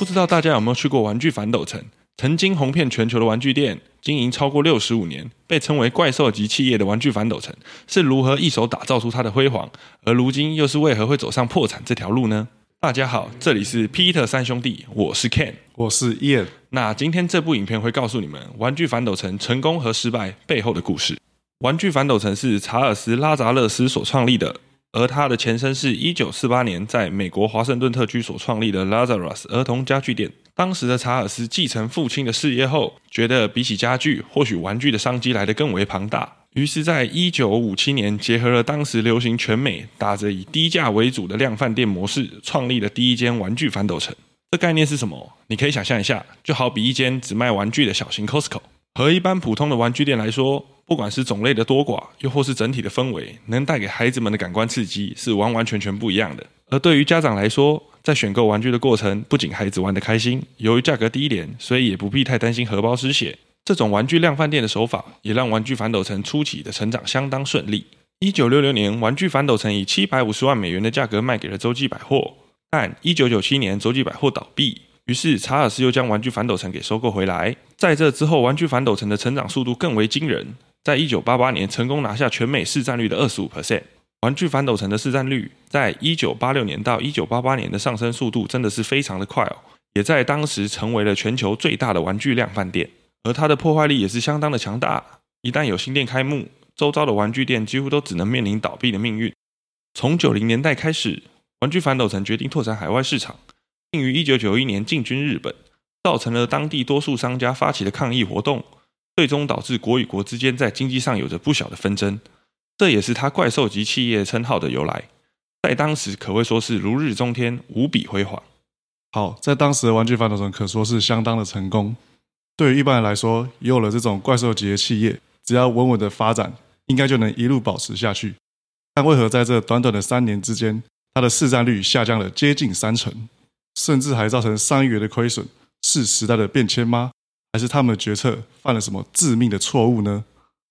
不知道大家有没有去过玩具反斗城？曾经红遍全球的玩具店，经营超过六十五年，被称为怪兽级企业的玩具反斗城，是如何一手打造出它的辉煌？而如今又是为何会走上破产这条路呢？大家好，这里是 Peter 三兄弟，我是 Ken，我是 Ian。那今天这部影片会告诉你们玩具反斗城成功和失败背后的故事。玩具反斗城是查尔斯·拉扎勒斯所创立的。而它的前身是一九四八年在美国华盛顿特区所创立的 Lazarus 儿童家具店。当时的查尔斯继承父亲的事业后，觉得比起家具，或许玩具的商机来得更为庞大。于是，在一九五七年，结合了当时流行全美打着以低价为主的量贩店模式，创立了第一间玩具反斗城。这概念是什么？你可以想象一下，就好比一间只卖玩具的小型 Costco，和一般普通的玩具店来说。不管是种类的多寡，又或是整体的氛围，能带给孩子们的感官刺激是完完全全不一样的。而对于家长来说，在选购玩具的过程，不仅孩子玩得开心，由于价格低廉，所以也不必太担心荷包失血。这种玩具量贩店的手法，也让玩具反斗城初期的成长相当顺利。一九六六年，玩具反斗城以七百五十万美元的价格卖给了洲际百货，但一九九七年洲际百货倒闭。于是查尔斯又将玩具反斗城给收购回来。在这之后，玩具反斗城的成长速度更为惊人。在一九八八年，成功拿下全美市占率的二十五 percent。玩具反斗城的市占率，在一九八六年到一九八八年的上升速度真的是非常的快哦，也在当时成为了全球最大的玩具量贩店。而它的破坏力也是相当的强大，一旦有新店开幕，周遭的玩具店几乎都只能面临倒闭的命运。从九零年代开始，玩具反斗城决定拓展海外市场。并于一九九一年进军日本，造成了当地多数商家发起的抗议活动，最终导致国与国之间在经济上有着不小的纷争。这也是他怪兽级企业称号的由来，在当时可谓说是如日中天，无比辉煌。好，在当时的玩具反斗城可说是相当的成功。对于一般人来说，有了这种怪兽级的企业，只要稳稳的发展，应该就能一路保持下去。但为何在这短短的三年之间，它的市占率下降了接近三成？甚至还造成上亿元的亏损，是时代的变迁吗？还是他们的决策犯了什么致命的错误呢？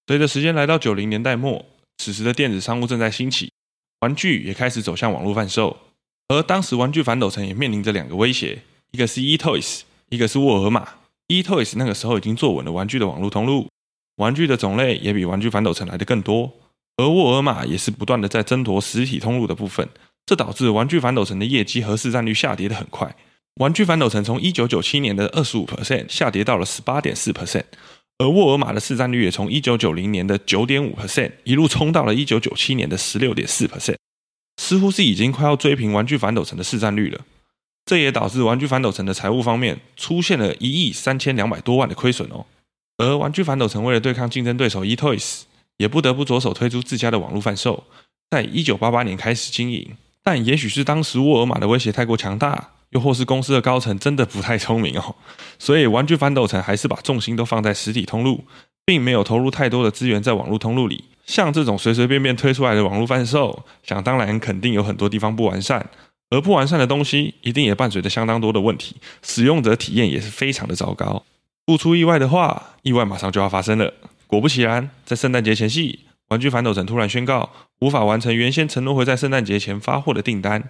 随着时间来到九零年代末，此时的电子商务正在兴起，玩具也开始走向网络贩售。而当时玩具反斗城也面临着两个威胁，一个是 eToys，一个是沃尔玛。eToys 那个时候已经坐稳了玩具的网络通路，玩具的种类也比玩具反斗城来的更多。而沃尔玛也是不断的在争夺实体通路的部分。这导致玩具反斗城的业绩和市占率下跌的很快。玩具反斗城从一九九七年的二十五 percent 下跌到了十八点四 percent，而沃尔玛的市占率也从一九九零年的九点五 percent 一路冲到了一九九七年的十六点四 percent，似乎是已经快要追平玩具反斗城的市占率了。这也导致玩具反斗城的财务方面出现了一亿三千两百多万的亏损哦。而玩具反斗城为了对抗竞争对手 eToys，也不得不着手推出自家的网络贩售，在一九八八年开始经营。但也许是当时沃尔玛的威胁太过强大，又或是公司的高层真的不太聪明哦，所以玩具反斗城还是把重心都放在实体通路，并没有投入太多的资源在网络通路里。像这种随随便便推出来的网络贩售，想当然肯定有很多地方不完善，而不完善的东西一定也伴随着相当多的问题，使用者体验也是非常的糟糕。不出意外的话，意外马上就要发生了。果不其然，在圣诞节前夕。玩具反斗城突然宣告无法完成原先承诺会在圣诞节前发货的订单。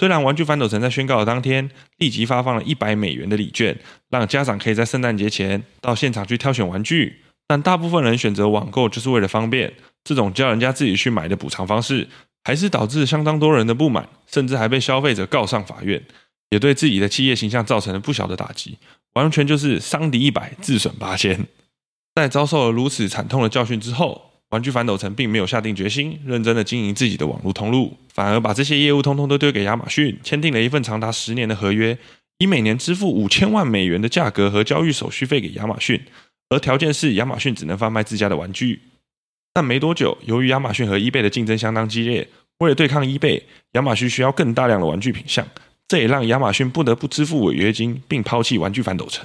虽然玩具反斗城在宣告的当天立即发放了一百美元的礼券，让家长可以在圣诞节前到现场去挑选玩具，但大部分人选择网购就是为了方便。这种叫人家自己去买的补偿方式，还是导致相当多人的不满，甚至还被消费者告上法院，也对自己的企业形象造成了不小的打击。完全就是伤敌一百，自损八千。在遭受了如此惨痛的教训之后。玩具反斗城并没有下定决心认真的经营自己的网络通路，反而把这些业务通通都丢给亚马逊，签订了一份长达十年的合约，以每年支付五千万美元的价格和交易手续费给亚马逊，而条件是亚马逊只能贩卖自家的玩具。但没多久，由于亚马逊和 eBay 的竞争相当激烈，为了对抗 eBay，亚马逊需要更大量的玩具品项，这也让亚马逊不得不支付违约金，并抛弃玩具反斗城。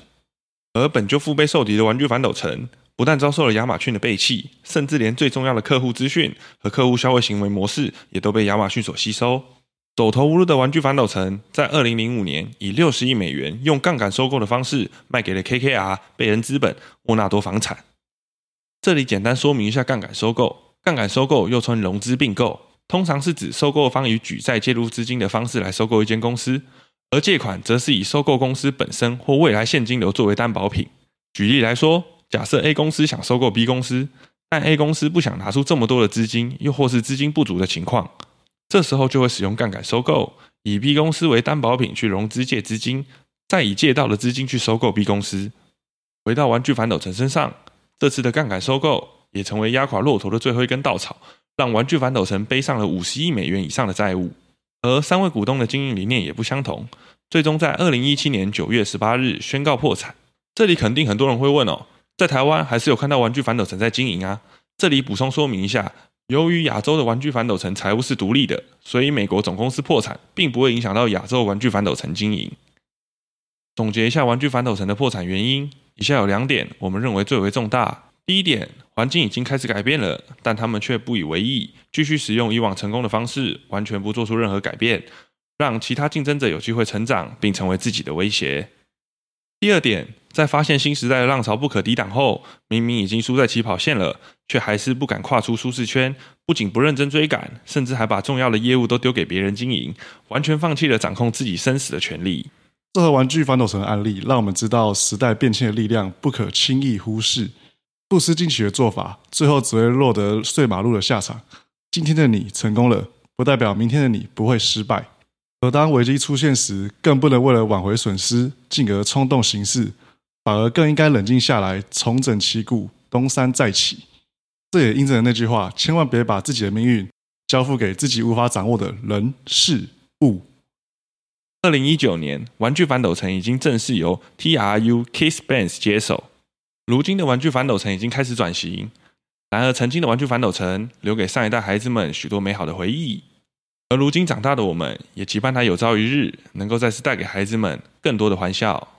而本就腹背受敌的玩具反斗城。不但遭受了亚马逊的背弃，甚至连最重要的客户资讯和客户消费行为模式也都被亚马逊所吸收。走投无路的玩具反斗城，在二零零五年以六十亿美元用杠杆收购的方式卖给了 KKR、贝恩资本、沃纳多房产。这里简单说明一下杠杆收购。杠杆收购又称融资并购，通常是指收购方以举债介入资金的方式来收购一间公司，而借款则是以收购公司本身或未来现金流作为担保品。举例来说，假设 A 公司想收购 B 公司，但 A 公司不想拿出这么多的资金，又或是资金不足的情况，这时候就会使用杠杆收购，以 B 公司为担保品去融资借资金，再以借到的资金去收购 B 公司。回到玩具反斗城身上，这次的杠杆收购也成为压垮骆驼的最后一根稻草，让玩具反斗城背上了五十亿美元以上的债务。而三位股东的经营理念也不相同，最终在二零一七年九月十八日宣告破产。这里肯定很多人会问哦，在台湾还是有看到玩具反斗城在经营啊？这里补充说明一下，由于亚洲的玩具反斗城财务是独立的，所以美国总公司破产并不会影响到亚洲玩具反斗城经营。总结一下玩具反斗城的破产原因，以下有两点我们认为最为重大。第一点，环境已经开始改变了，但他们却不以为意，继续使用以往成功的方式，完全不做出任何改变，让其他竞争者有机会成长并成为自己的威胁。第二点，在发现新时代的浪潮不可抵挡后，明明已经输在起跑线了，却还是不敢跨出舒适圈，不仅不认真追赶，甚至还把重要的业务都丢给别人经营，完全放弃了掌控自己生死的权利。这和玩具反斗城的案例，让我们知道时代变迁的力量不可轻易忽视。不思进取的做法，最后只会落得碎马路的下场。今天的你成功了，不代表明天的你不会失败。而当危机出现时，更不能为了挽回损失，进而冲动行事，反而更应该冷静下来，重整旗鼓，东山再起。这也印证了那句话：千万别把自己的命运交付给自己无法掌握的人事物。二零一九年，玩具反斗城已经正式由 TRU Kiss Bands 接手。如今的玩具反斗城已经开始转型，然而曾经的玩具反斗城留给上一代孩子们许多美好的回忆。而如今长大的我们，也期盼它有朝一日能够再次带给孩子们更多的欢笑。